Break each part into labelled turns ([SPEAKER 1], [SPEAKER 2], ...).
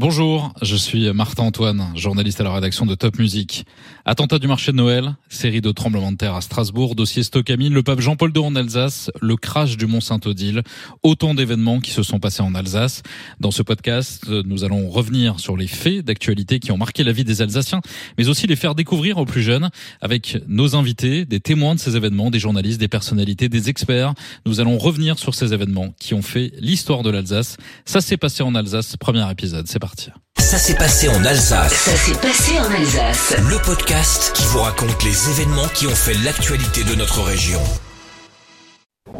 [SPEAKER 1] Bonjour, je suis Martin Antoine, journaliste à la rédaction de Top Music. Attentat du marché de Noël, série de tremblements de terre à Strasbourg, dossier Stockamine, le pape Jean-Paul II en Alsace, le crash du Mont Saint-Odile, autant d'événements qui se sont passés en Alsace. Dans ce podcast, nous allons revenir sur les faits d'actualité qui ont marqué la vie des Alsaciens, mais aussi les faire découvrir aux plus jeunes avec nos invités, des témoins de ces événements, des journalistes, des personnalités, des experts. Nous allons revenir sur ces événements qui ont fait l'histoire de l'Alsace. Ça s'est passé en Alsace, premier épisode. C'est parti.
[SPEAKER 2] Ça s'est passé en Alsace.
[SPEAKER 3] Ça s'est passé en Alsace.
[SPEAKER 2] Le podcast qui vous raconte les événements qui ont fait l'actualité de notre région.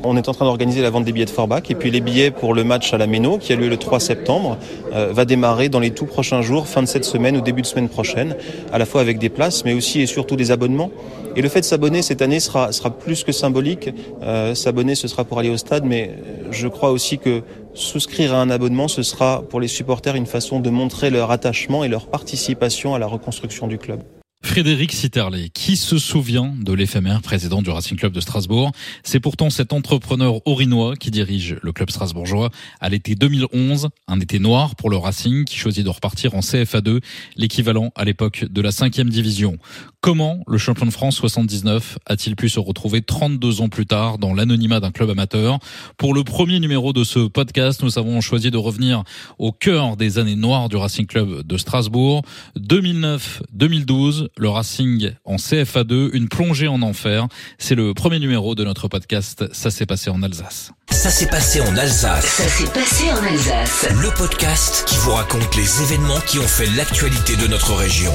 [SPEAKER 4] On est en train d'organiser la vente des billets de Forbach et puis les billets pour le match à la Méno qui a lieu le 3 septembre euh, va démarrer dans les tout prochains jours, fin de cette semaine ou début de semaine prochaine, à la fois avec des places mais aussi et surtout des abonnements. Et le fait de s'abonner cette année sera, sera plus que symbolique. Euh, s'abonner ce sera pour aller au stade mais je crois aussi que souscrire à un abonnement ce sera pour les supporters une façon de montrer leur attachement et leur participation à la reconstruction du club.
[SPEAKER 1] Frédéric Sitterley, qui se souvient de l'éphémère président du Racing Club de Strasbourg? C'est pourtant cet entrepreneur orinois qui dirige le club strasbourgeois à l'été 2011, un été noir pour le Racing qui choisit de repartir en CFA2, l'équivalent à l'époque de la 5 division. Comment le champion de France 79 a-t-il pu se retrouver 32 ans plus tard dans l'anonymat d'un club amateur? Pour le premier numéro de ce podcast, nous avons choisi de revenir au cœur des années noires du Racing Club de Strasbourg, 2009-2012 le Racing en CFA2, une plongée en enfer. C'est le premier numéro de notre podcast Ça s'est passé en Alsace.
[SPEAKER 2] Ça s'est passé en Alsace.
[SPEAKER 3] Ça s'est passé en Alsace.
[SPEAKER 2] Le podcast qui vous raconte les événements qui ont fait l'actualité de notre région.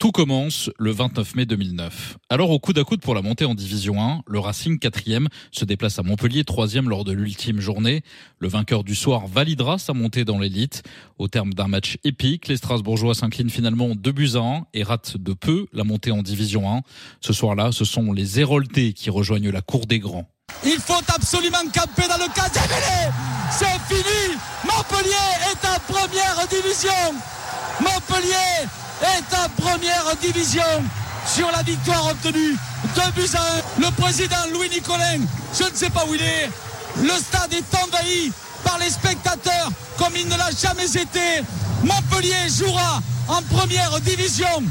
[SPEAKER 1] Tout commence le 29 mai 2009. Alors au coup d'à coude pour la montée en Division 1, le Racing 4e se déplace à Montpellier 3e lors de l'ultime journée. Le vainqueur du soir validera sa montée dans l'élite. Au terme d'un match épique, les Strasbourgeois s'inclinent finalement 2 buts à 1 et ratent de peu la montée en Division 1. Ce soir-là, ce sont les Héroltés qui rejoignent la cour des grands.
[SPEAKER 5] Il faut absolument camper dans le cas C'est fini Montpellier est en première division Montpellier est en première division sur la victoire obtenue. 2 buts à 1. Le président Louis Nicolin, je ne sais pas où il est. Le stade est envahi par les spectateurs comme il ne l'a jamais été. Montpellier jouera en première division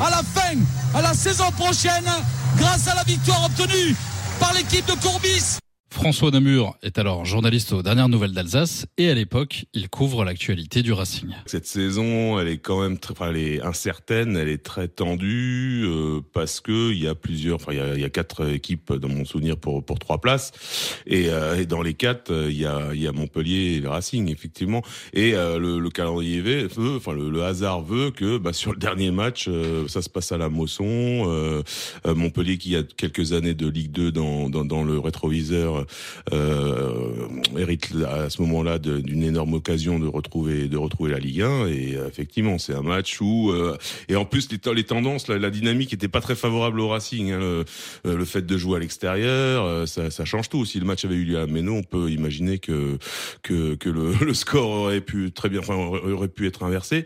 [SPEAKER 5] à la fin, à la saison prochaine, grâce à la victoire obtenue par l'équipe de Courbis.
[SPEAKER 1] François Namur est alors journaliste aux dernières nouvelles d'Alsace et à l'époque, il couvre l'actualité du Racing.
[SPEAKER 6] Cette saison, elle est quand même très, enfin, elle est incertaine, elle est très tendue euh, parce que il y a plusieurs, enfin il y a, quatre équipes dans mon souvenir pour pour trois places et, euh, et dans les quatre, il y a il y a Montpellier et le Racing effectivement et euh, le, le, calendrier veut, enfin le, hasard veut que bah, sur le dernier match, euh, ça se passe à la Mosson, euh, Montpellier qui a quelques années de Ligue 2 dans dans, dans le rétroviseur euh, hérite à ce moment-là d'une énorme occasion de retrouver de retrouver la Ligue 1 et euh, effectivement c'est un match où euh, et en plus les, les tendances la, la, dynamique était pas très favorable au Racing hein, le, euh, le, fait de jouer à l'extérieur euh, ça, ça, change tout. Si le match avait eu lieu à Méno on peut imaginer que que, que le, le, score aurait pu très bien enfin aurait pu être inversé.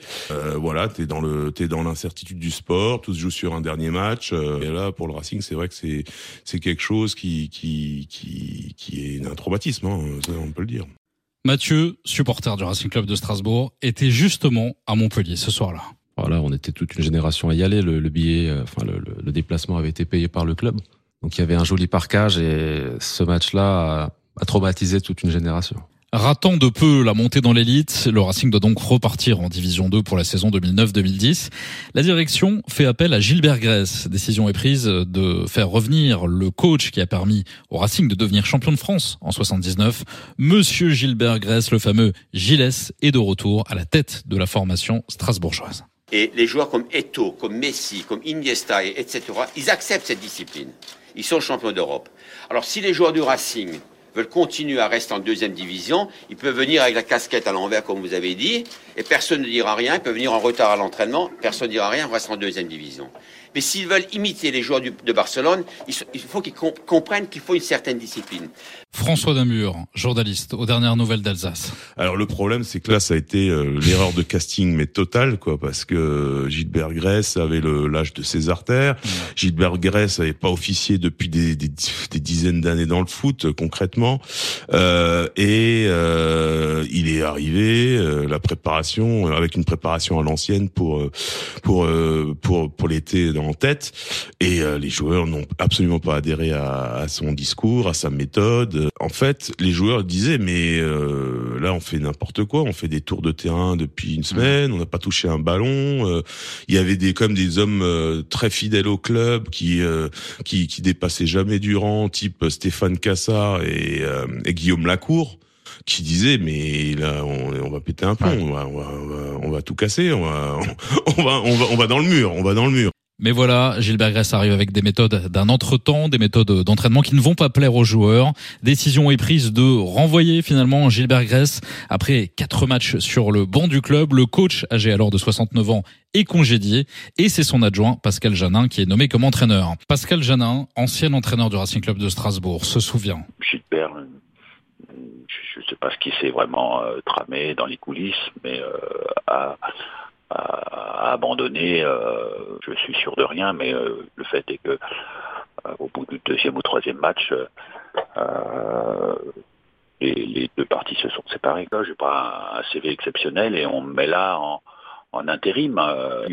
[SPEAKER 6] Voilà t'es dans le t'es dans l'incertitude du sport tout se joue sur un dernier match et là pour le Racing c'est vrai que c'est c'est quelque chose qui qui qui qui, est un traumatisme, hein, on peut le dire.
[SPEAKER 1] Mathieu, supporter du Racing Club de Strasbourg, était justement à Montpellier ce soir-là.
[SPEAKER 7] Voilà, on était toute une génération à y aller. Le, billet, euh, enfin le, le, déplacement avait été payé par le club. Donc il y avait un joli parcage et ce match-là a traumatisé toute une génération.
[SPEAKER 1] Ratant de peu la montée dans l'élite, le Racing doit donc repartir en Division 2 pour la saison 2009-2010. La direction fait appel à Gilbert Grèce. Décision est prise de faire revenir le coach qui a permis au Racing de devenir champion de France en 79. Monsieur Gilbert Grèce, le fameux Gilles, est de retour à la tête de la formation strasbourgeoise.
[SPEAKER 8] Et les joueurs comme Eto, comme Messi, comme Iniesta, etc., ils acceptent cette discipline. Ils sont champions d'Europe. Alors si les joueurs du Racing veulent continuer à rester en deuxième division, ils peuvent venir avec la casquette à l'envers, comme vous avez dit, et personne ne dira rien. Ils peuvent venir en retard à l'entraînement, personne ne dira rien, on reste en deuxième division. Mais s'ils veulent imiter les joueurs de Barcelone, il faut qu'ils comprennent qu'il faut une certaine discipline.
[SPEAKER 1] François Damur, journaliste aux dernières nouvelles d'Alsace.
[SPEAKER 6] Alors le problème, c'est que là, ça a été euh, l'erreur de casting, mais totale, quoi, parce que Gilbert Grèce avait l'âge de ses artères. Gilbert Grèce n'avait pas officié depuis des, des, des dizaines d'années dans le foot, concrètement, euh, et euh, il est arrivé euh, la préparation avec une préparation à l'ancienne pour pour pour pour l'été en tête, et les joueurs n'ont absolument pas adhéré à, à son discours, à sa méthode. En fait, les joueurs disaient mais euh, là on fait n'importe quoi, on fait des tours de terrain depuis une semaine, on n'a pas touché un ballon. Euh, il y avait des comme des hommes euh, très fidèles au club qui qui qui dépassaient jamais du rang, type Stéphane Cassard et, et Guillaume Lacour qui disaient mais là on, va péter un plomb, on, va, on, va, on, va, tout casser, on va, on va on va on va dans le mur, on va dans le mur.
[SPEAKER 1] Mais voilà, Gilbert Grèce arrive avec des méthodes d'un entretemps, des méthodes d'entraînement qui ne vont pas plaire aux joueurs. Décision est prise de renvoyer finalement Gilbert Grèce après quatre matchs sur le banc du club. Le coach, âgé alors de 69 ans, est congédié et c'est son adjoint Pascal Janin qui est nommé comme entraîneur. Pascal Janin, ancien entraîneur du Racing Club de Strasbourg, se souvient.
[SPEAKER 9] Gilbert, je ne sais pas ce qui s'est vraiment euh, tramé dans les coulisses, mais euh, a à, abandonner. Euh, je suis sûr de rien, mais euh, le fait est que euh, au bout du deuxième ou troisième match, les, deux parties se sont séparées. Là, j'ai pas un, CV exceptionnel et on me met là en, intérim.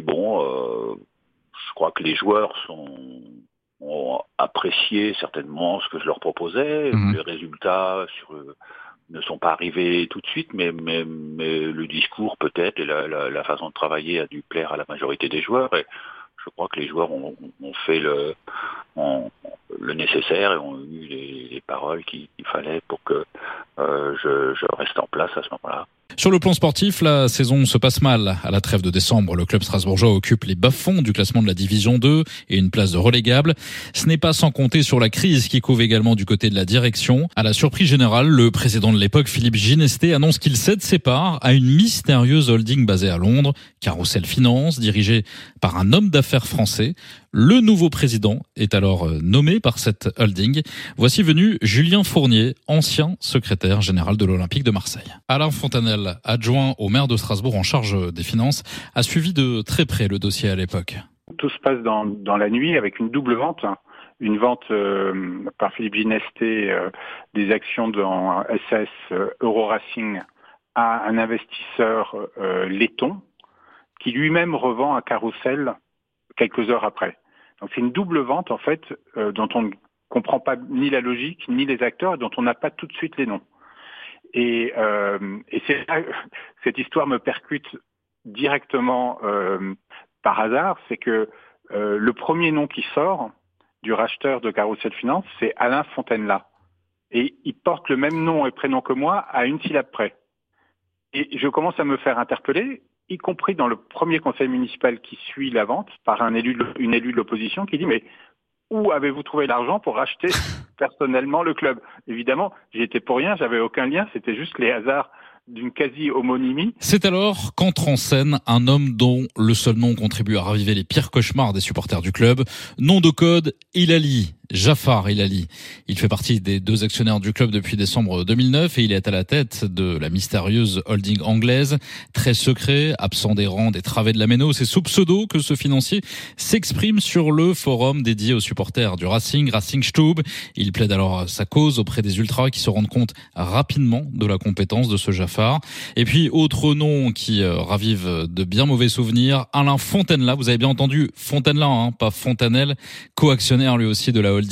[SPEAKER 9] bon, je crois que les joueurs sont ont apprécié certainement ce que je leur proposais, mhm. les résultats sur ne sont pas arrivés tout de suite, mais, mais, mais le discours peut-être et la, la, façon de travailler a dû plaire à la majorité des joueurs. Et je crois que les joueurs ont, fait le, ont, le nécessaire et ont eu les, les paroles qu'il fallait pour que euh, je reste en place à ce moment-là.
[SPEAKER 1] Sur le plan sportif, la saison se passe mal. À la trêve de décembre, le club strasbourgeois occupe les bas-fonds du classement de la division 2 et une place de relégable. Ce n'est pas sans compter sur la crise qui couve également du côté de la direction. À la surprise générale, le président de l'époque, Philippe Ginesté, annonce qu'il cède ses parts à une mystérieuse holding basée à Londres, Carousel Finance, dirigée par un homme d'affaires français. Le nouveau président est alors euh, nommé par cette holding. Voici venu Julien Fournier, ancien secrétaire général de l'Olympique de Marseille. Alain Fontanel, adjoint au maire de Strasbourg en charge des finances, a suivi de très près le dossier à l'époque.
[SPEAKER 10] Tout se passe dans, la nuit avec une double vente une vente euh, par Philippe Ginesté euh, des actions dans SS Euroracing à un investisseur laiton qui lui-même revend à Carousel quelques heures après. Donc c'est une double vente en fait euh, dont on ne comprend pas ni la logique ni les acteurs et dont on n'a pas tout de suite les noms. Et, euh, et cette histoire me percute directement euh, par hasard, c'est que euh, le premier nom qui sort du racheteur de Carousel Finance, c'est Alain Fontaine-là. Et il porte le même nom et prénom que moi à une syllabe près. Et je commence à me faire interpeller y compris dans le premier conseil municipal qui suit la vente, par un élu, une élue de l'opposition qui dit mais où avez-vous trouvé l'argent pour racheter personnellement le club? Évidemment, j'y étais pour rien, j'avais aucun lien, c'était juste les hasards d'une quasi-homonymie.
[SPEAKER 1] C'est alors qu'entre en scène un homme dont le seul nom contribue à raviver les pires cauchemars des supporters du club. Nom de code, Ilali. Jafar Ilali. Il fait partie des deux actionnaires du club depuis décembre 2009 et il est à la tête de la mystérieuse holding anglaise, très secret, absent des rangs des travées de la Méno. C'est sous pseudo que ce financier s'exprime sur le forum dédié aux supporters du Racing, Racing Stube. Il plaide alors sa cause auprès des ultras qui se rendent compte rapidement de la compétence de ce Jafar. Et puis, autre nom qui euh, ravive de bien mauvais souvenirs, Alain Fontainela. Vous avez bien entendu Fontainela, hein, pas Fontanelle, co-actionnaire lui aussi de la holding.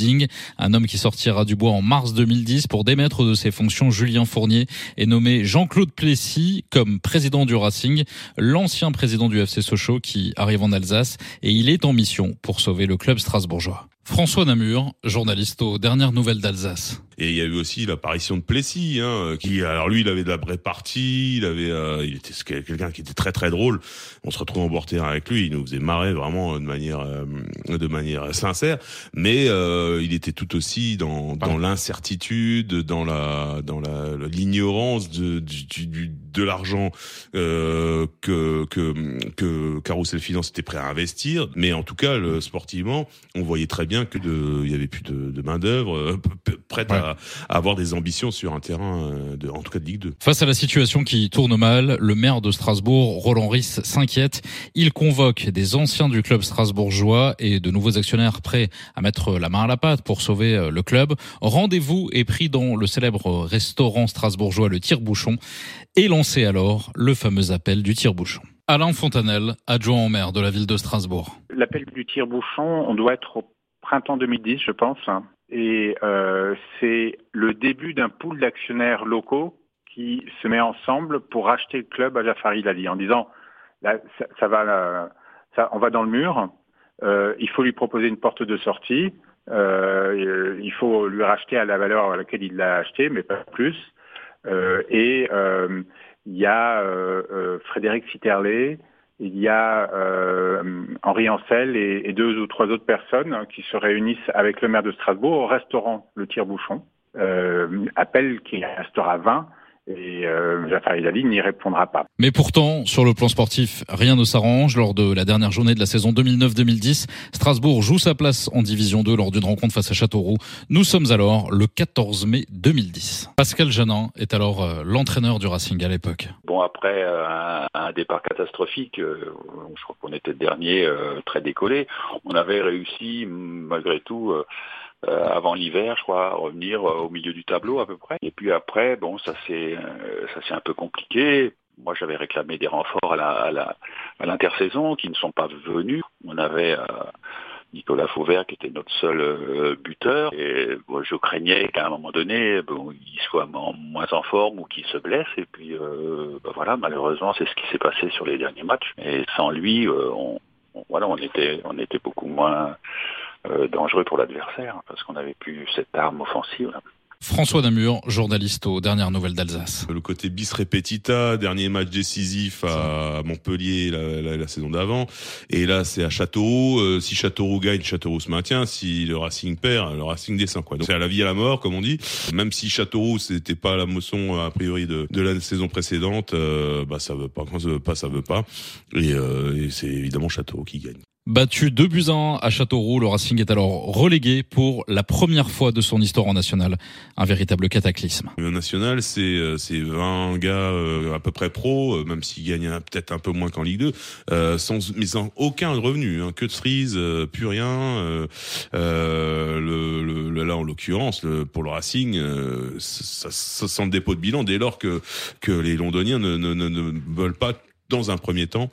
[SPEAKER 1] Un homme qui sortira du bois en mars 2010 pour démettre de ses fonctions Julien Fournier et nommé Jean-Claude Plessis comme président du Racing, l'ancien président du FC Sochaux qui arrive en Alsace et il est en mission pour sauver le club strasbourgeois. François Namur, journaliste aux dernières nouvelles d'Alsace.
[SPEAKER 6] Et il y a eu aussi l'apparition de Plessis, hein, qui alors lui il avait de la vraie partie, il avait, euh, il était quelqu'un qui était très très drôle. On se retrouve en bord avec lui, il nous faisait marrer vraiment de manière euh, de manière sincère, mais euh, il était tout aussi dans dans l'incertitude, dans la dans la l'ignorance de du, du, de l'argent euh, que que que Carousel Finance était prêt à investir, mais en tout cas le, sportivement, on voyait très bien que de il y avait plus de, de main d'œuvre euh, prête à, avoir des ambitions sur un terrain euh, de en tout cas de Ligue 2.
[SPEAKER 1] Face à la situation qui tourne mal, le maire de Strasbourg, Roland Ries, s'inquiète. Il convoque des anciens du club strasbourgeois et de nouveaux actionnaires prêts à mettre la main à la pâte pour sauver euh, le club. Rendez-vous est pris dans le célèbre restaurant strasbourgeois Le Tire-Bouchon et lancé alors le fameux appel du tire-bouchon. Alain Fontanel, adjoint au maire de la ville de Strasbourg.
[SPEAKER 10] L'appel du tire-bouchon, on doit être au printemps 2010, je pense. Et euh, c'est le début d'un pool d'actionnaires locaux qui se met ensemble pour racheter le club à Jafari Lali en disant là, ça, va, ça, on va dans le mur. Euh, il faut lui proposer une porte de sortie. Euh, il faut lui racheter à la valeur à laquelle il l'a acheté, mais pas plus. Euh, et euh, il y a euh, Frédéric Citerlet, il y a Henri Ancel et, deux ou trois autres personnes qui se réunissent avec le maire de Strasbourg au restaurant Le Tire-Bouchon. appel qui restera 20 et euh, Jafar n'y répondra pas.
[SPEAKER 1] Mais pourtant, sur le plan sportif, rien ne s'arrange. Lors de la dernière journée de la saison 2009-2010, Strasbourg joue sa place en Division 2 lors d'une rencontre face à Châteauroux. Nous sommes alors le 14 mai 2010. Pascal Janin est alors euh, l'entraîneur du Racing à l'époque.
[SPEAKER 9] Bon, après euh, un, départ catastrophique, euh, je crois qu'on était dernier très décollé, on avait réussi malgré tout euh, avant l'hiver, je crois, revenir euh, au milieu du tableau à peu près. Et puis après, bon, ça c'est euh, ça c'est un peu compliqué. Moi, j'avais réclamé des renforts à la à la à l'intersaison qui ne sont pas venus. On avait Nicolas Fauvert qui était notre seul buteur et je craignais qu'à un moment donné bon, il soit moins en forme ou qu'il se blesse et puis bah voilà malheureusement c'est ce qui s'est passé sur les derniers matchs et sans lui on, voilà on était on était beaucoup moins euh, dangereux pour l'adversaire, parce qu'on n'avait plus cette arme offensive.
[SPEAKER 1] François Damur, journaliste aux dernières nouvelles d'Alsace.
[SPEAKER 6] Le côté bis repetita, dernier match décisif à Montpellier la, la, saison d'avant. Et là, c'est à Châteauroux. Euh, si Châteauroux gagne, Châteauroux se maintient. Si le Racing perd, le Racing descend. Quoi. Donc c'est à la vie à la mort, comme on dit. Même si Châteauroux, c'était pas la moisson a priori de, de la saison précédente, euh, bah ça veut pas. Quand ça veut pas, ça veut pas. Et, euh, et c'est évidemment Châteauroux qui gagne.
[SPEAKER 1] Battu 2 buts 1 à Châteauroux, le Racing est alors relégué pour la première fois de son histoire en national. Un véritable cataclysme.
[SPEAKER 6] Le national, c'est euh, c'est 20 gars euh, à peu près pro, euh, même s'ils gagnent peut-être un peu moins qu'en Ligue 2, sans mais sans aucun revenu, hein, que de cerise, plus rien. le, le, là en l'occurrence, pour le Racing, ça, ça, sent le dépôt de bilan dès lors que que les Londoniens ne, ne, ne veulent pas dans un premier temps,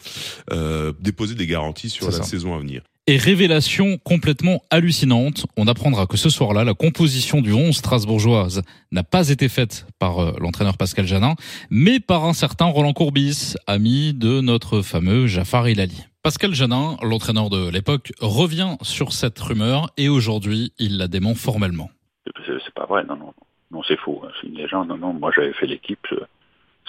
[SPEAKER 6] euh, déposer des garanties sur la saison à venir.
[SPEAKER 1] Et révélation complètement hallucinante, on apprendra que ce soir-là, la composition du 11 strasbourgeoise n'a pas été faite par euh, l'entraîneur Pascal Janin, mais par un certain Roland Courbis, ami de notre fameux Jafar Ilali. Pascal Janin, l'entraîneur de l'époque, revient sur cette rumeur et aujourd'hui, il la dément formellement.
[SPEAKER 9] C'est pas vrai, non, non, non, c'est faux, c'est une légende, non, non, moi j'avais fait l'équipe,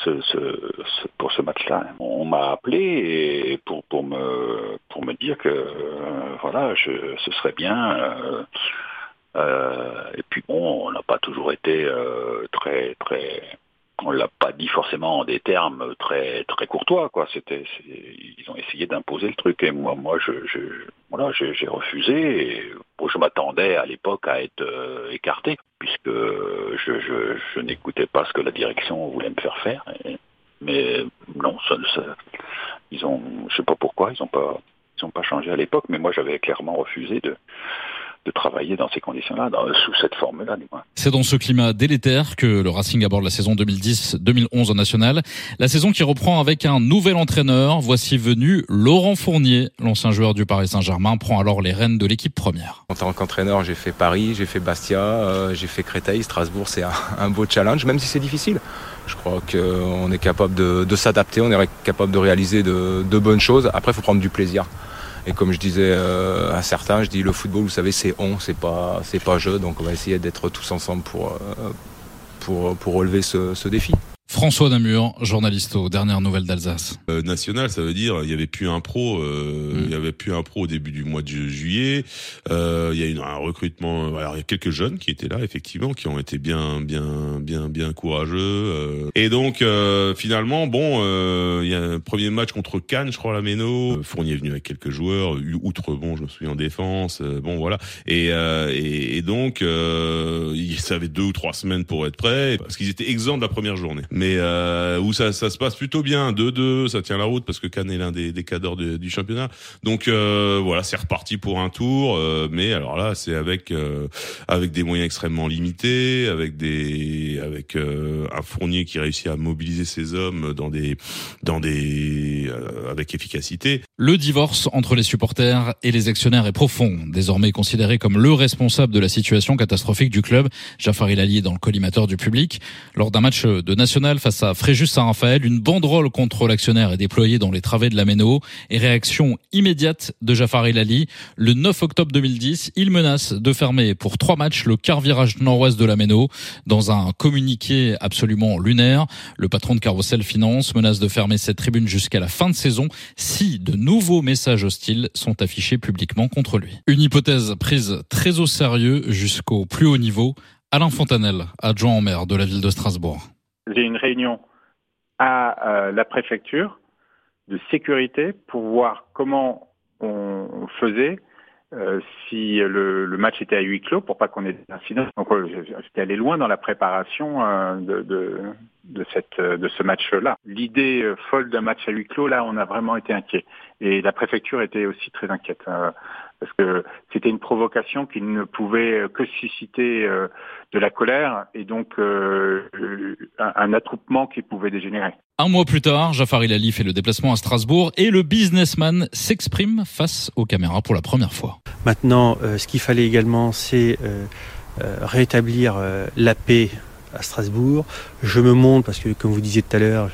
[SPEAKER 9] ce, pour ce match-là. On m'a appelé pour, me, pour me dire que euh, voilà, je, ce serait bien. Euh, euh, et puis bon, on n'a pas toujours été très très on l'a pas dit forcément en des termes très très courtois quoi. C'était ils ont essayé d'imposer le truc. Et moi moi je, je voilà j'ai refusé. Et je m'attendais à l'époque à être euh, écarté puisque je, je, n'écoutais pas ce que la direction voulait me faire faire. Mais non ça, ça, ils ont je sais pas pourquoi ils ont pas ils ont pas changé à l'époque. Mais moi j'avais clairement refusé de de travailler dans ces conditions-là, sous cette forme-là.
[SPEAKER 1] C'est dans ce climat délétère que le Racing aborde la saison 2010-2011 en national. La saison qui reprend avec un nouvel entraîneur. Voici venu Laurent Fournier, l'ancien joueur du Paris Saint-Germain, prend alors les rênes de l'équipe première.
[SPEAKER 11] En tant qu'entraîneur, j'ai fait Paris, j'ai fait Bastia, euh, j'ai fait Créteil, Strasbourg. C'est un, beau challenge, même si c'est difficile. Je crois qu'on est capable de, s'adapter, on est capable de réaliser de, de bonnes choses. Après, il faut prendre du plaisir. Et comme je disais euh, à certains, je dis le football, vous savez, c'est on, c'est pas, c'est pas je. Donc on va essayer d'être tous ensemble pour, euh, relever ce défi.
[SPEAKER 1] François Namur, journaliste aux dernières nouvelles d'Alsace.
[SPEAKER 6] Euh, national, ça veut dire il y avait plus un pro, euh,
[SPEAKER 1] Mm.
[SPEAKER 6] il y avait plus un pro au début du mois de ju- juillet. Euh, il y a eu un recrutement. Alors il y a quelques jeunes qui étaient là, effectivement, qui ont été bien, bien, bien, bien courageux. euh. Et donc euh, finalement, bon, euh, il y a un premier match contre Cannes, je crois, à la Méno. Fournier est venu avec quelques joueurs, eu- outre bon, je me souviens en défense. euh, bon voilà. Et, euh, et, et donc euh, ils avaient deux ou trois semaines pour être prêts, parce qu'ils étaient exempts de la première journée. Mais euh, où ça, ça se passe plutôt bien, 2-2, ça tient la route parce que Cannes est l'un des, des cadors de- du championnat. Donc euh, voilà, c'est reparti pour un tour. euh, mais alors là, c'est avec euh, avec des moyens extrêmement limités, avec des avec euh, un Fournier qui réussit à mobiliser ses hommes dans des dans des euh, avec efficacité.
[SPEAKER 1] Le divorce entre les supporters et les actionnaires est profond. Désormais considéré comme le responsable de la situation catastrophique du club, Jafar Ilali est dans le collimateur du public. Lors d'un match de national face à Fréjus Saint-Raphaël, une banderole contre l'actionnaire est déployée dans les travées de la Méno et réaction immédiate de Jafar Ilali. Le 9 octobre 2010, il menace de fermer pour trois matchs le quart virage nord-ouest de la Méno dans un communiqué absolument lunaire. Le patron de Carrousel Finance menace de fermer cette tribune jusqu'à la fin de saison si de nouveaux messages hostiles sont affichés publiquement contre lui. Une hypothèse prise très au sérieux jusqu'au plus haut niveau. Alain Fontanel, adjoint au maire de la ville de Strasbourg.
[SPEAKER 10] J'ai une réunion à euh, la préfecture de sécurité pour voir comment on faisait euh, si le, match était à huis clos pour pas qu'on ait d'incident. Donc euh, j'étais allé loin dans la préparation de, de, cette, de ce match-là. L'idée folle d'un match à huis clos, là, on a vraiment été inquiet. Et la préfecture était aussi très inquiète. Euh, parce que c'était une provocation qui ne pouvait que susciter euh, de la colère et donc euh, un, un attroupement qui pouvait dégénérer.
[SPEAKER 1] Un mois plus tard, Jafar Ilali fait le déplacement à Strasbourg et le businessman s'exprime face aux caméras pour la première fois.
[SPEAKER 12] Maintenant, euh, ce qu'il fallait également, c'est euh, euh, rétablir euh, la paix à Strasbourg. Je me montre parce que, comme vous disiez tout à l'heure,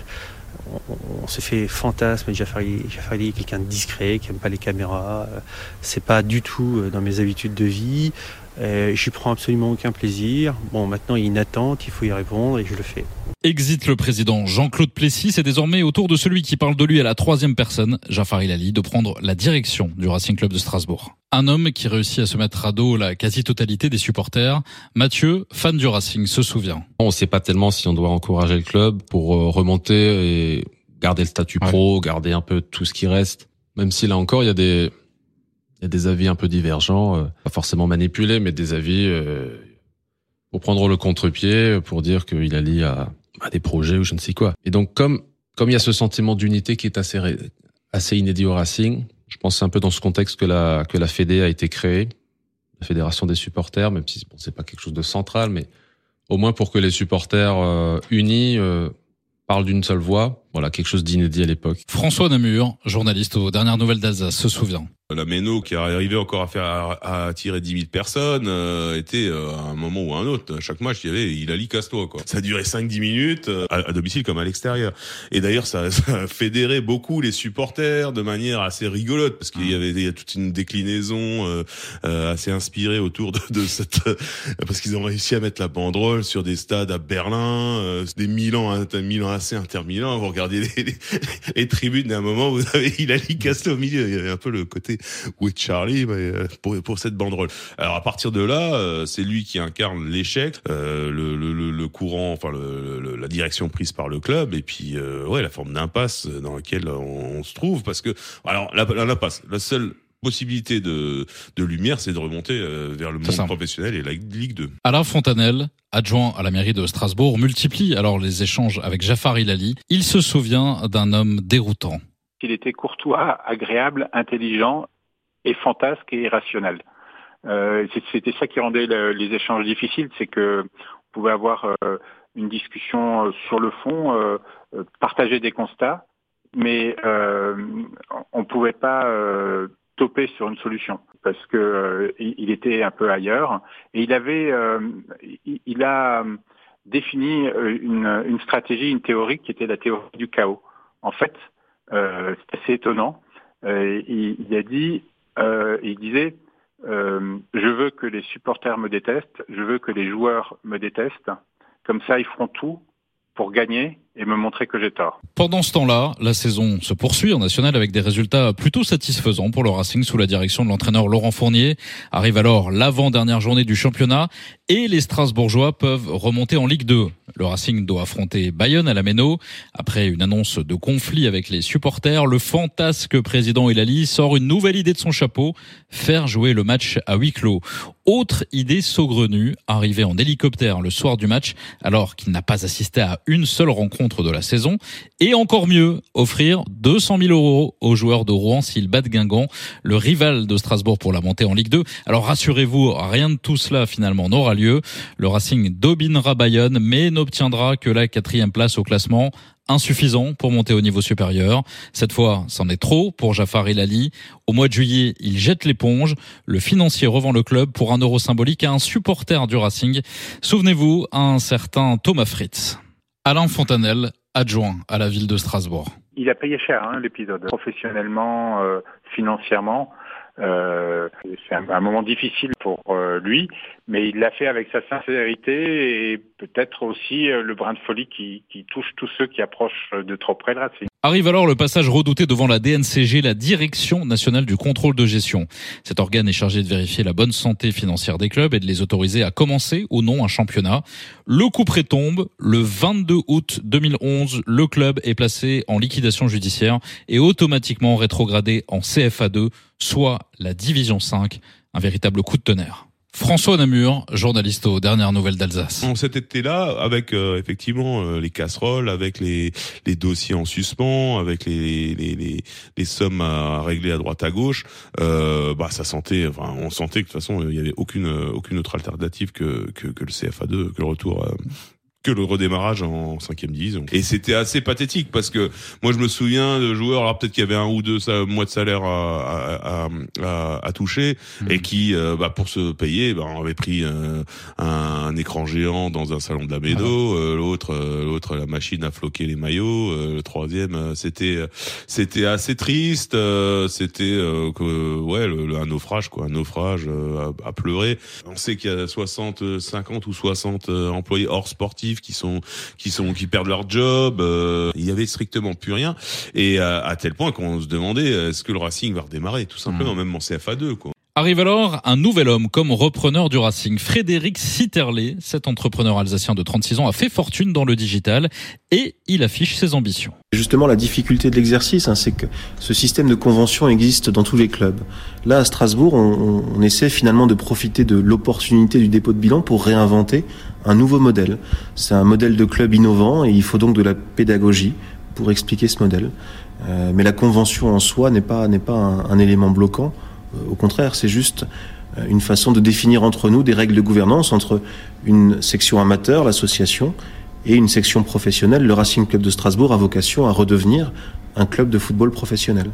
[SPEAKER 12] on, on se fait fantasme. Jafar Ali Jafar Ali est quelqu'un de discret, qui aime pas les caméras. Euh, C'est pas du tout euh, dans mes habitudes de vie. Euh, J'y prends absolument aucun plaisir. Bon, maintenant, il y a une attente, il faut y répondre et je le fais.
[SPEAKER 1] Exit le président Jean-Claude Plessis. C'est désormais au tour de celui qui parle de lui à la troisième personne, Jafar Ilali, de prendre la direction du Racing Club de Strasbourg. Un homme qui réussit à se mettre à dos la quasi-totalité des supporters. Mathieu, fan du Racing, se souvient.
[SPEAKER 7] On ne sait pas tellement si on doit encourager le club pour euh, remonter et garder le statut pro, garder un peu tout ce qui reste. Même si là encore, il y a des, il y a des avis un peu divergents, euh, pas forcément manipulés, mais des avis euh, pour prendre le contre-pied, pour dire qu'il allie à, à des projets ou je ne sais quoi. Et donc, comme comme il y a ce sentiment d'unité qui est assez assez inédit au Racing, je pense c'est un peu dans ce contexte que la que la Fédé a été créée, la Fédération des supporters, même si bon, c'est pas quelque chose de central, mais au moins pour que les supporters euh, unis euh, parlent d'une seule voix. Voilà, quelque chose d'inédit à l'époque.
[SPEAKER 1] François Namur, journaliste aux dernières nouvelles d'Alsace, se souvient.
[SPEAKER 6] La Méno qui arrivait encore à faire à, à attirer 10 000 personnes euh, était euh, à un moment ou à un autre. À chaque match, il y avait il a casse-toi quoi. Ça durait 5-10 minutes euh, à, à domicile comme à l'extérieur. Et d'ailleurs, ça, ça a fédéré beaucoup les supporters de manière assez rigolote parce qu'il y avait il y a toute une déclinaison euh, euh, assez inspirée autour de, de cette parce qu'ils ont réussi à mettre la banderole sur des stades à Berlin, euh, des Milan, Milan AC, Inter Milan. Vous regardez les, les, les tribunes d'un moment, vous avez il a casse au milieu. Il y avait un peu le côté où est Charlie mais, euh, pour, pour cette banderole. Alors à partir de là, euh, c'est lui qui incarne l'échec, euh, le, le, le, courant, enfin le, la direction prise par le club, et puis euh, ouais la forme d'impasse dans laquelle on, on se trouve, parce que alors la, la- l'impasse, la seule possibilité de, de lumière, c'est de remonter euh, vers le monde professionnel et la Ligue 2.
[SPEAKER 1] Alain Fontanel, adjoint à la mairie de Strasbourg, multiplie alors les échanges avec Jafar Ilali. Il se souvient d'un homme déroutant.
[SPEAKER 10] Il était courtois, agréable, intelligent et fantasque et irrationnel. Euh, C'était ça qui rendait le- les échanges difficiles, c'est que on pouvait avoir euh, une discussion sur le fond, euh, partager des constats, mais euh, on pouvait pas toper sur une solution parce que euh, il était un peu ailleurs et il avait, euh, il, il a défini euh, une, une stratégie, une théorie qui était la théorie du chaos. En fait, euh, c'est assez étonnant. euh, il, il, a dit, euh, il disait, je veux que les supporters me détestent, je veux que les joueurs me détestent. Comme ça, ils feront tout pour gagner et me montrer que j'ai tort.
[SPEAKER 1] Pendant ce temps-là, la saison se poursuit en national avec des résultats plutôt satisfaisants pour le Racing sous la direction de l'entraîneur Laurent Fournier. Arrive alors l'avant-dernière journée du championnat et les Strasbourgeois peuvent remonter en Ligue 2. Le Racing doit affronter Bayonne à la Méno. Après une annonce de conflit avec les supporters, le fantasque président Elali sort une nouvelle idée de son chapeau, faire jouer le match à huis clos. Autre idée saugrenue, arriver en hélicoptère le soir du match alors qu'il n'a pas assisté à une seule rencontre de la saison. Et encore mieux, offrir 200 000 euros aux joueurs de Rouen s'ils battent Guingamp, le rival de Strasbourg pour la montée en Ligue 2. Alors rassurez-vous, rien de tout cela finalement n'aura lieu. Le Racing dominera Bayonne, mais n'obtiendra que la quatrième place au classement insuffisant pour monter au niveau supérieur. Cette fois, c'en est trop pour Jafar Elali. Au mois de juillet, il jette l'éponge. Le financier revend le club pour un euro symbolique à un supporter du Racing. Souvenez-vous, un certain Thomas Fritz. Alain Fontanel, adjoint à la ville de Strasbourg.
[SPEAKER 10] Il a payé cher hein, l'épisode, professionnellement, euh, financièrement. Euh, c'est un, moment difficile pour euh, lui, mais il l'a fait avec sa sincérité et peut-être aussi euh, le brin de folie qui, qui, touche tous ceux qui approchent de trop près de Racing.
[SPEAKER 1] Arrive alors le passage redouté devant la DNCG, la Direction nationale du contrôle de gestion. Cet organe est chargé de vérifier la bonne santé financière des clubs et de les autoriser à commencer ou non un championnat. Le coup près tombe. Le 22 août 2011, le club est placé en liquidation judiciaire et automatiquement rétrogradé en CFA2, soit la division 5. Un véritable coup de tonnerre. François Namur, journaliste aux dernières nouvelles d'Alsace.
[SPEAKER 6] Cet été-là, avec euh, effectivement euh, les casseroles, avec les, les dossiers en suspens, avec les, les, les, les, sommes à régler à droite à gauche, euh, bah ça sentait, enfin on sentait que de toute façon il y avait aucune aucune autre alternative que que, que le CFA2, que le retour euh, que le redémarrage en cinquième division. Et c'était assez pathétique parce que moi je me souviens de joueurs, alors peut-être qu'il y avait un ou deux mois de salaire à, à, à, à toucher mmh. et qui, euh, bah, pour se payer, bah, on avait pris un, un, écran géant dans un salon de la Médo, ah. euh, l'autre, euh, l'autre la machine à floquer les maillots, euh, le troisième c'était c'était assez triste, c'était que ouais le, un naufrage quoi, un naufrage à, pleurer. On sait qu'il y a 60, 50 ou 60 employés hors sportifs qui sont qui sont qui perdent leur job. Euh, il y avait strictement plus rien et à, à tel point qu'on se demandait est-ce que le Racing va redémarrer tout simplement, mmh. même en CFA2 quoi.
[SPEAKER 1] Arrive alors un nouvel homme comme repreneur du Racing, Frédéric Sitterlé. Cet entrepreneur alsacien de 36 ans a fait fortune dans le digital et il affiche ses ambitions.
[SPEAKER 13] Justement, la difficulté de l'exercice, hein, c'est que ce système de convention existe dans tous les clubs. Là, à Strasbourg, on, on essaie finalement de profiter de l'opportunité du dépôt de bilan pour réinventer un nouveau modèle. C'est un modèle de club innovant et il faut donc de la pédagogie pour expliquer ce modèle. Euh, mais la convention en soi n'est pas, un, un élément bloquant. Euh, au contraire, c'est juste euh, une façon de définir entre nous des règles de gouvernance entre une section amateur, l'association, et une section professionnelle. Le Racing Club de Strasbourg a vocation à redevenir un club de football professionnel.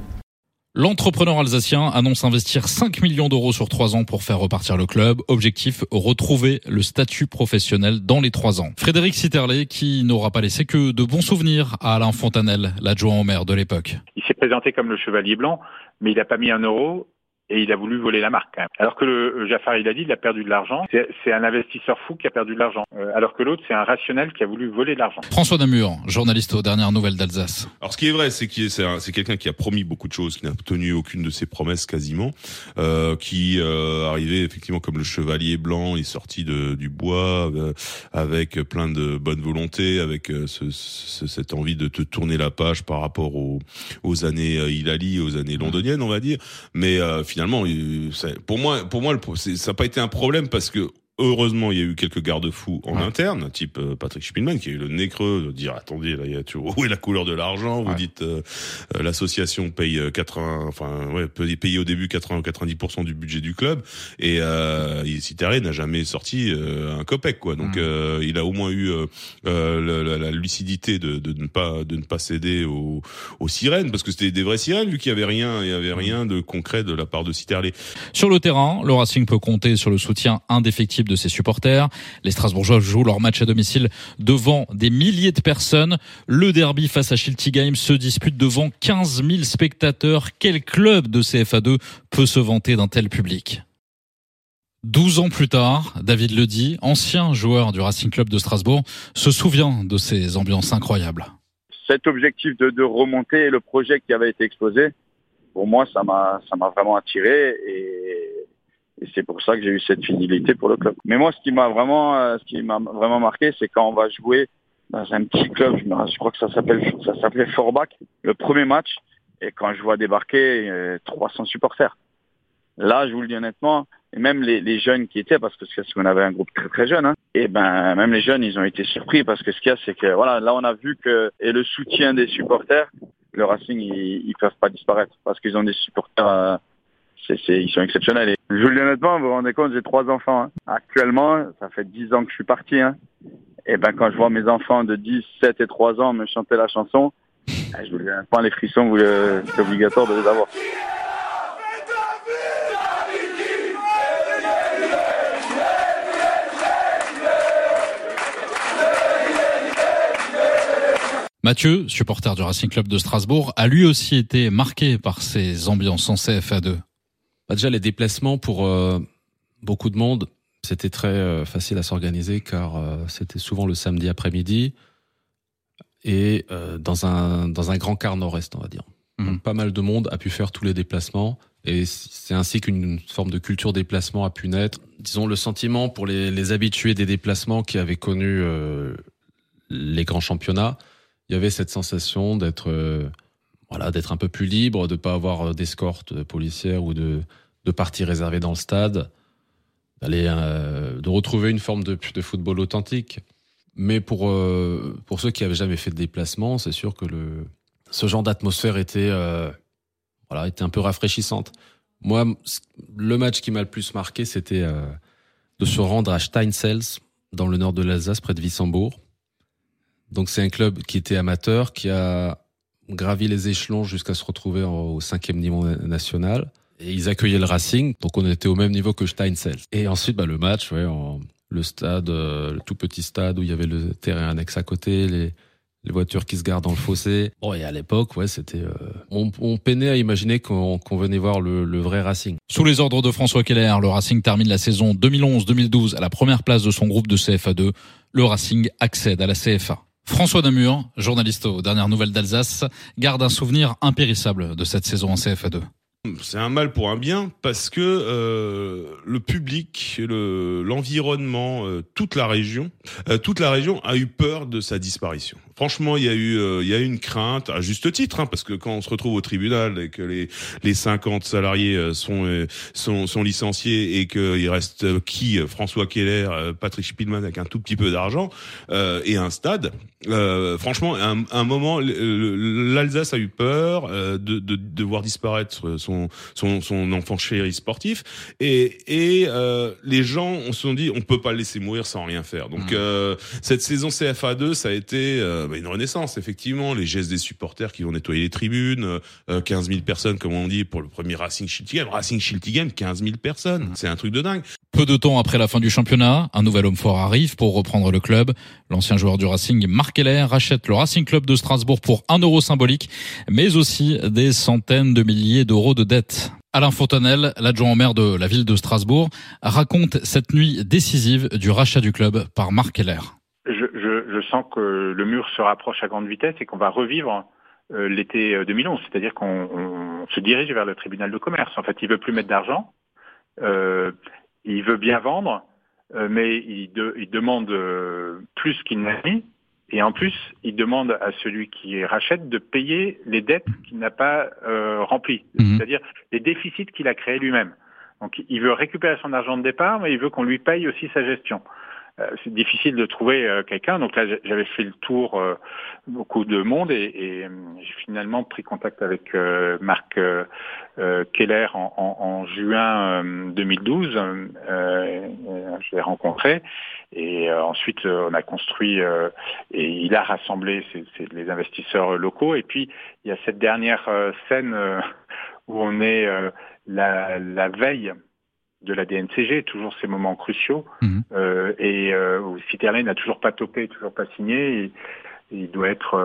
[SPEAKER 1] L'entrepreneur alsacien annonce investir 5 millions d'euros sur 3 ans pour faire repartir le club. Objectif, retrouver le statut professionnel dans les 3 ans. Frédéric Sitterlé, qui n'aura pas laissé que de bons souvenirs à Alain Fontanel, l'adjoint au maire de l'époque.
[SPEAKER 10] Il s'est présenté comme le chevalier blanc, mais il n'a pas mis un euro et il a voulu voler la marque. Quand même. Alors que le Jafar il a dit, il a perdu de l'argent. C'est un investisseur fou qui a perdu de l'argent. Euh, alors que l'autre, c'est un rationnel qui a voulu voler de l'argent.
[SPEAKER 1] François Namur, journaliste aux dernières nouvelles d'Alsace.
[SPEAKER 6] Alors ce qui est vrai, c'est qu'il c'est quelqu'un qui a promis beaucoup de choses, qui n'a tenu aucune de ses promesses quasiment, euh, qui euh, arrivait effectivement comme le chevalier blanc, il est sorti de, du bois euh, avec plein de bonne volonté, avec euh, ce, ce, cette envie de te tourner la page par rapport aux, aux années euh, Hilali, aux années londoniennes, on va dire. Mais finalement finalement, pour moi, pour moi, ça n'a pas été un problème parce que Heureusement, il y a eu quelques garde-fous en ouais. interne, type euh, Patrick Spielmann, qui a eu le nez creux de dire attendez, là, il y a toujours où est la couleur de l'argent? Vous ouais. dites euh, euh, l'association paye 80, enfin ouais, peut payer au début 80 ou 90% du budget du club, et euh, Citeré n'a jamais sorti euh, un copec quoi. Donc mmh. il a au moins eu la, la, la, lucidité de, de, ne pas de ne pas céder aux, aux sirènes, parce que c'était des vraies sirènes, vu qu'il y avait rien, il y avait rien de concret de la part de Citerlé.
[SPEAKER 1] Sur le terrain, le Racing peut compter sur le soutien indéfectible de ses supporters. Les Strasbourgeois jouent leur match à domicile devant des milliers de personnes. Le derby face à Schiltigheim se dispute devant 15 000 spectateurs. Quel club de CFA2 peut se vanter d'un tel public? 12 ans plus tard, David Ledy, ancien joueur du Racing Club de Strasbourg, se souvient de ces ambiances incroyables.
[SPEAKER 14] Cet objectif de, remonter le projet qui avait été exposé, pour moi, ça m'a, ça m'a vraiment attiré et, et c'est pour ça que j'ai eu cette fidélité pour le club. Mais moi, ce qui m'a vraiment, euh, ce qui m'a vraiment marqué, c'est quand on va jouer dans un petit club, je, crois que ça s'appelle, ça s'appelait Forbach, le premier match, et quand je vois débarquer euh, 300 supporters. Là, je vous le dis honnêtement, et même les, jeunes qui étaient, parce que parce qu'on avait un groupe très très jeune, hein, et ben même les jeunes, ils ont été surpris parce que ce qu'il y a, c'est que voilà, là on a vu que et le soutien des supporters, le Racing, ils, ils peuvent pas disparaître parce qu'ils ont des supporters, euh, c'est, ils sont exceptionnels. Je vous le dis honnêtement, vous vous rendez compte, j'ai trois enfants. hein. Actuellement, ça fait dix ans que je suis parti. Hein. Et ben quand je vois mes enfants de 10, 7 et 3 ans me chanter la chanson, eh, je vous le dis honnêtement, les frissons, euh, c'est obligatoire de les avoir.
[SPEAKER 1] Mathieu, supporter du Racing Club de Strasbourg, a lui aussi été marqué par ces ambiances en CFA2.
[SPEAKER 7] Bah, déjà les déplacements pour euh, beaucoup de monde, c'était très euh, facile à s'organiser car euh, c'était souvent le samedi après-midi et dans un dans un grand quart nord-est, on va dire. Donc, pas mal de monde a pu faire tous les déplacements et c'est ainsi qu'une forme de culture déplacement a pu naître. Disons le sentiment pour les, les habitués des déplacements qui avaient connu les grands championnats, il y avait cette sensation d'être voilà d'être un peu plus libre, de pas avoir d'escorte policière ou de de parties réservées dans le stade, d'aller euh, de retrouver une forme de, de football authentique. Mais pour euh, pour ceux qui avaient jamais fait de déplacement, c'est sûr que le ce genre d'atmosphère était euh, voilà était un peu rafraîchissante. Moi, le match qui m'a le plus marqué, c'était euh, de se rendre à Steinzels, dans le nord de l'Alsace, près de Wissembourg. Donc c'est un club qui était amateur, qui a gravi les échelons jusqu'à se retrouver au cinquième niveau na- national. Et ils accueillaient le Racing, donc on était au même niveau que Steinzels. Et ensuite, bah, le match, ouais, le stade, euh, le tout petit stade où il y avait le terrain annexe à côté, les, les voitures qui se garent dans le fossé. Bon, et à l'époque, ouais, c'était, euh, on, on peinait à imaginer qu'on qu'on venait voir le, le vrai Racing.
[SPEAKER 1] Sous les ordres de François Keller, le Racing termine la saison 2011-2012 à la première place de son groupe de CFA2. Le Racing accède à la CFA. François Namur, journaliste aux dernières nouvelles d'Alsace, garde un souvenir impérissable de cette saison en CFA2.
[SPEAKER 6] C'est un mal pour un bien parce que euh, le public, le l'environnement, euh, toute la région, euh, toute la région a eu peur de sa disparition. Franchement, il y a eu euh, il y a eu une crainte à juste titre hein, parce que quand on se retrouve au tribunal et que les les 50 salariés euh, sont euh, sont sont licenciés et qu'il reste qui François Keller, euh, Patrick Spielmann avec un tout petit peu d'argent euh, et un stade. Euh, franchement, un, un moment, l'Alsace a eu peur euh, de, de, de voir disparaître son, son, son enfant chéri sportif, et, et euh, les gens on se sont dit on peut pas le laisser mourir sans rien faire. Donc euh, cette saison CFA2, ça a été euh, bah, une renaissance effectivement. Les gestes des supporters qui vont nettoyer les tribunes, euh, 15 000 personnes comme on dit pour le premier Racing Schiltigheim. Racing Schiltigheim, 15 000 personnes, c'est un truc de dingue.
[SPEAKER 1] Peu de temps après la fin du championnat, un nouvel homme fort arrive pour reprendre le club. L'ancien joueur du Racing, Marc Heller, rachète le Racing Club de Strasbourg pour un euro symbolique, mais aussi des centaines de milliers d'euros de dettes. Alain Fontenelle, l'adjoint au maire de la ville de Strasbourg, raconte cette nuit décisive du rachat du club par Marc Heller.
[SPEAKER 10] Je, sens que le mur se rapproche à grande vitesse et qu'on va revivre euh, l'été euh, 2011, c'est-à-dire qu'on on se dirige vers le tribunal de commerce. En fait, il veut plus mettre d'argent, euh, il veut bien vendre, euh, mais il, de- il demande euh, plus qu'il n'a mis, et en plus, il demande à celui qui rachète de payer les dettes qu'il n'a pas euh, remplies, c'est-à-dire les déficits qu'il a créés lui-même. Donc, il veut récupérer son argent de départ, mais il veut qu'on lui paye aussi sa gestion. Euh, c'est difficile de trouver euh, quelqu'un. Donc là, j'avais fait le tour euh, beaucoup de monde et, et, j'ai finalement pris contact avec Marc Keller en, en- en juin euh, 2012. Euh, euh, je l'ai rencontré et ensuite on a construit et il a rassemblé ces- ces- les investisseurs locaux. Et puis il y a cette dernière scène où on est la, la veille de la DNCG, toujours ces moments cruciaux. Euh, et euh, n'a toujours pas topé, toujours pas signé. Il, doit être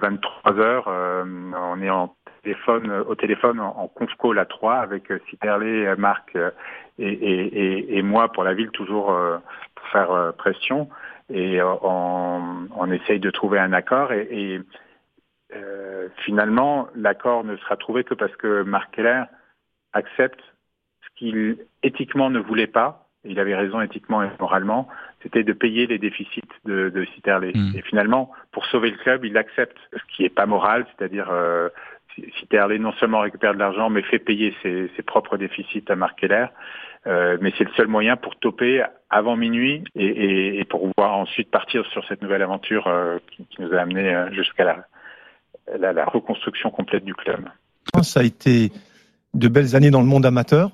[SPEAKER 10] 23 heures. on est en téléphone, au téléphone en, en conf call à 3 avec Citerlé, Marc et, et, et, moi pour la ville, toujours pour faire pression. Et on, on, essaye de trouver un accord. Et, et finalement, l'accord ne sera trouvé que parce que Marc Keller accepte qu'il éthiquement ne voulait pas, il avait raison éthiquement et moralement, c'était de payer les déficits de, de Citerlé. Mm. Et finalement, pour sauver le club, il accepte ce qui n'est pas moral, c'est-à-dire euh, Citerlé non seulement récupère de l'argent, mais fait payer ses, ses, propres déficits à Marc Keller. Euh, mais c'est le seul moyen pour toper avant minuit et, et, et, pour pouvoir ensuite partir sur cette nouvelle aventure euh, qui, qui, nous a amené euh, jusqu'à la, la, la reconstruction complète du club.
[SPEAKER 15] Ça a été de belles années dans le monde amateur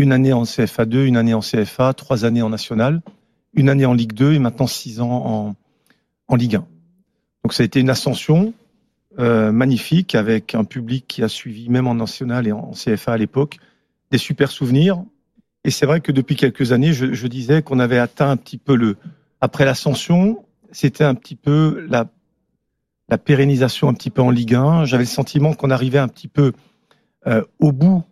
[SPEAKER 15] une année en CFA 2, une année en CFA, trois années en national, une année en Ligue 2 et maintenant six ans en, en Ligue 1. Donc ça a été une ascension euh, magnifique avec un public qui a suivi même en national et en CFA à l'époque des super souvenirs. Et c'est vrai que depuis quelques années, je, je disais qu'on avait atteint un petit peu le après l'ascension, c'était un petit peu la la pérennisation un petit peu en Ligue 1. J'avais le sentiment qu'on arrivait un petit peu euh, au bout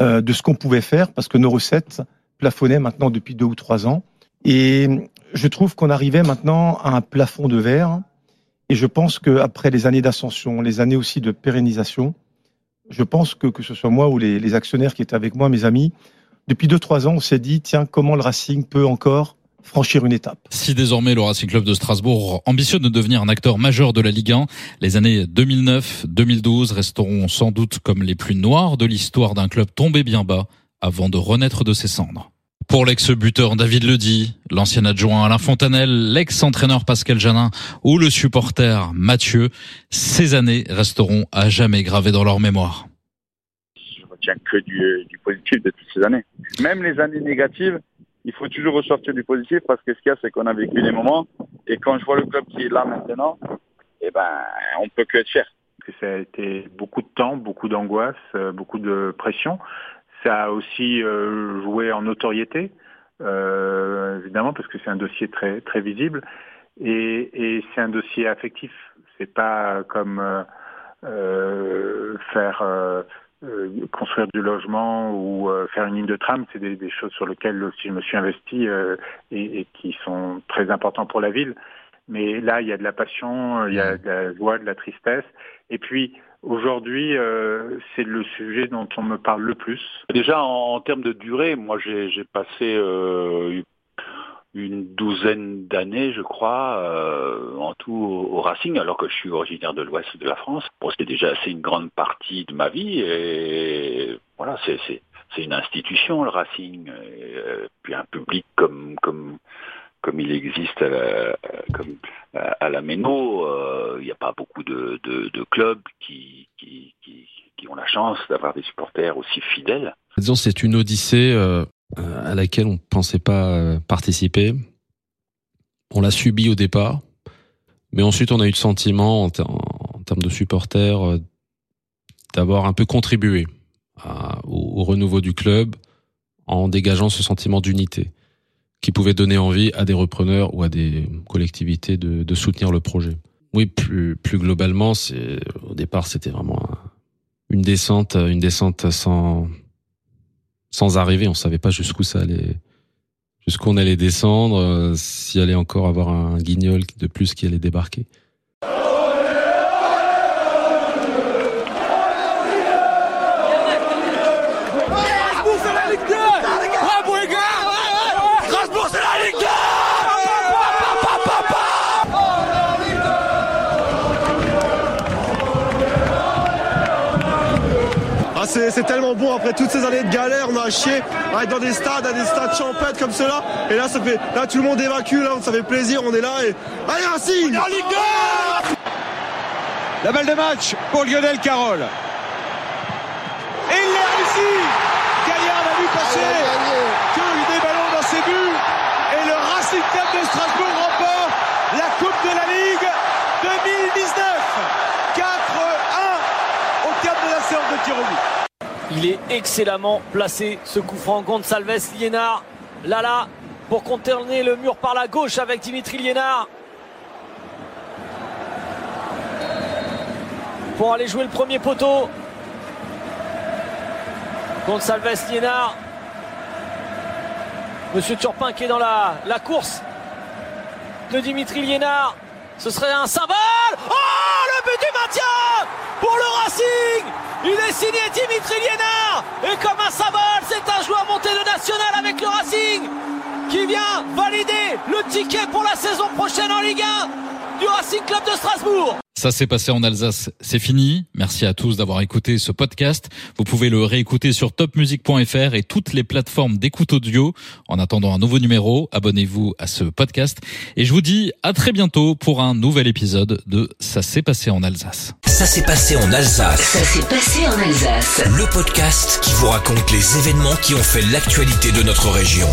[SPEAKER 15] euh, de ce qu'on pouvait faire parce que nos recettes plafonnaient maintenant depuis deux ou trois ans. Et je trouve qu'on arrivait maintenant à un plafond de verre. Et je pense qu'après les années d'ascension, les années aussi de pérennisation, je pense que que ce soit moi ou les, les actionnaires qui étaient avec moi, mes amis, depuis deux trois ans, on s'est dit tiens comment le Racing peut encore franchir une étape.
[SPEAKER 1] Si désormais le Racing Club de Strasbourg ambitionne de devenir un acteur majeur de la Ligue 1, les années 2009-2012 resteront sans doute comme les plus noires de l'histoire d'un club tombé bien bas avant de renaître de ses cendres. Pour l'ex-buteur David Ledy, l'ancien adjoint Alain Fontanel, l'ex-entraîneur Pascal Janin ou le supporter Mathieu, ces années resteront à jamais gravées dans leur mémoire.
[SPEAKER 14] Je retiens que du, du positif de toutes ces années. Même les années négatives, il faut toujours ressortir du positif parce que ce qu'il y a, c'est qu'on a vécu des moments. Et quand je vois le club qui est là maintenant, eh ben, on peut que être fier.
[SPEAKER 10] Ça a été beaucoup de temps, beaucoup d'angoisse, euh, beaucoup de pression. Ça a aussi euh, joué en notoriété, euh, évidemment, parce que c'est un dossier très très visible et, c'est un dossier affectif. C'est pas comme faire euh, construire du logement ou euh, faire une ligne de tram, c'est des, des, choses sur lesquelles aussi je me suis investi euh, et, et, qui sont très importants pour la ville. Mais là, il y a de la passion, il y a de la joie, de la tristesse. Et puis, aujourd'hui, euh, c'est le sujet dont on me parle le plus.
[SPEAKER 9] Déjà, en, en termes de durée, moi, j'ai passé une douzaine d'années, je crois, euh, en tout au, au, Racing, alors que je suis originaire de l'ouest de la France. Bon, c'était déjà assez une grande partie de ma vie et voilà, c'est c'est une institution le Racing, et, euh, puis un public comme comme comme il existe à la, comme à la Méno, euh, il n'y a pas beaucoup de, de, de clubs qui, qui, qui, qui, ont la chance d'avoir des supporters aussi fidèles.
[SPEAKER 7] Disons, c'est une odyssée euh, à laquelle on pensait pas euh, participer. On l'a subi au départ, mais ensuite on a eu le sentiment, en, en termes de supporters, euh, d'avoir un peu contribué à, au, au, renouveau du club en dégageant ce sentiment d'unité qui pouvait donner envie à des repreneurs ou à des collectivités de, de soutenir le projet. Oui, plus, plus globalement, c'est au départ c'était vraiment une descente, une descente sans sans arriver. On savait pas jusqu'où ça allait, jusqu'où on allait descendre, euh, s'il allait encore avoir un guignol de plus qui allait débarquer.
[SPEAKER 16] C'est tellement bon après toutes ces années de galère, on a chier à être dans des stades, à des stades champêtres comme cela. Et là, ça fait, là tout le monde évacue, là, ça fait plaisir, on est là et allez Racing
[SPEAKER 17] en Ligue 2 La balle de match pour Lionel Carole. Et il l'a réussi Gaillard l'a vu passer que des ballons dans ses buts. Et le Racing Club de Strasbourg remporte la Coupe de la Ligue 2019. 4-1 au terme de la séance de tir au but.
[SPEAKER 18] Il est excellemment placé ce coup franc. Gonçalves Liénard. Lala pour contourner le mur par la gauche avec Dimitri Liénard. Pour aller jouer le premier poteau. Gonçalves Liénard. Monsieur Turpin qui est dans la, course de Dimitri Liénard. Ce serait un symbole. Oh, le but du maintien pour le Racing. Il est signé Dimitri Liénard. Et comme un symbole, c'est un joueur monté de national avec le Racing qui vient valider le ticket pour la saison prochaine en Ligue 1 du Racing Club de Strasbourg.
[SPEAKER 1] Ça s'est passé en Alsace, c'est fini. Merci à tous d'avoir écouté ce podcast. Vous pouvez le réécouter sur topmusic.fr et toutes les plateformes d'écoute audio. En attendant un nouveau numéro, abonnez-vous à ce podcast. Et je vous dis à très bientôt pour un nouvel épisode de Ça s'est passé en Alsace.
[SPEAKER 2] Ça s'est passé en Alsace.
[SPEAKER 3] Ça s'est passé en Alsace.
[SPEAKER 2] Le podcast qui vous raconte les événements qui ont fait l'actualité de notre région.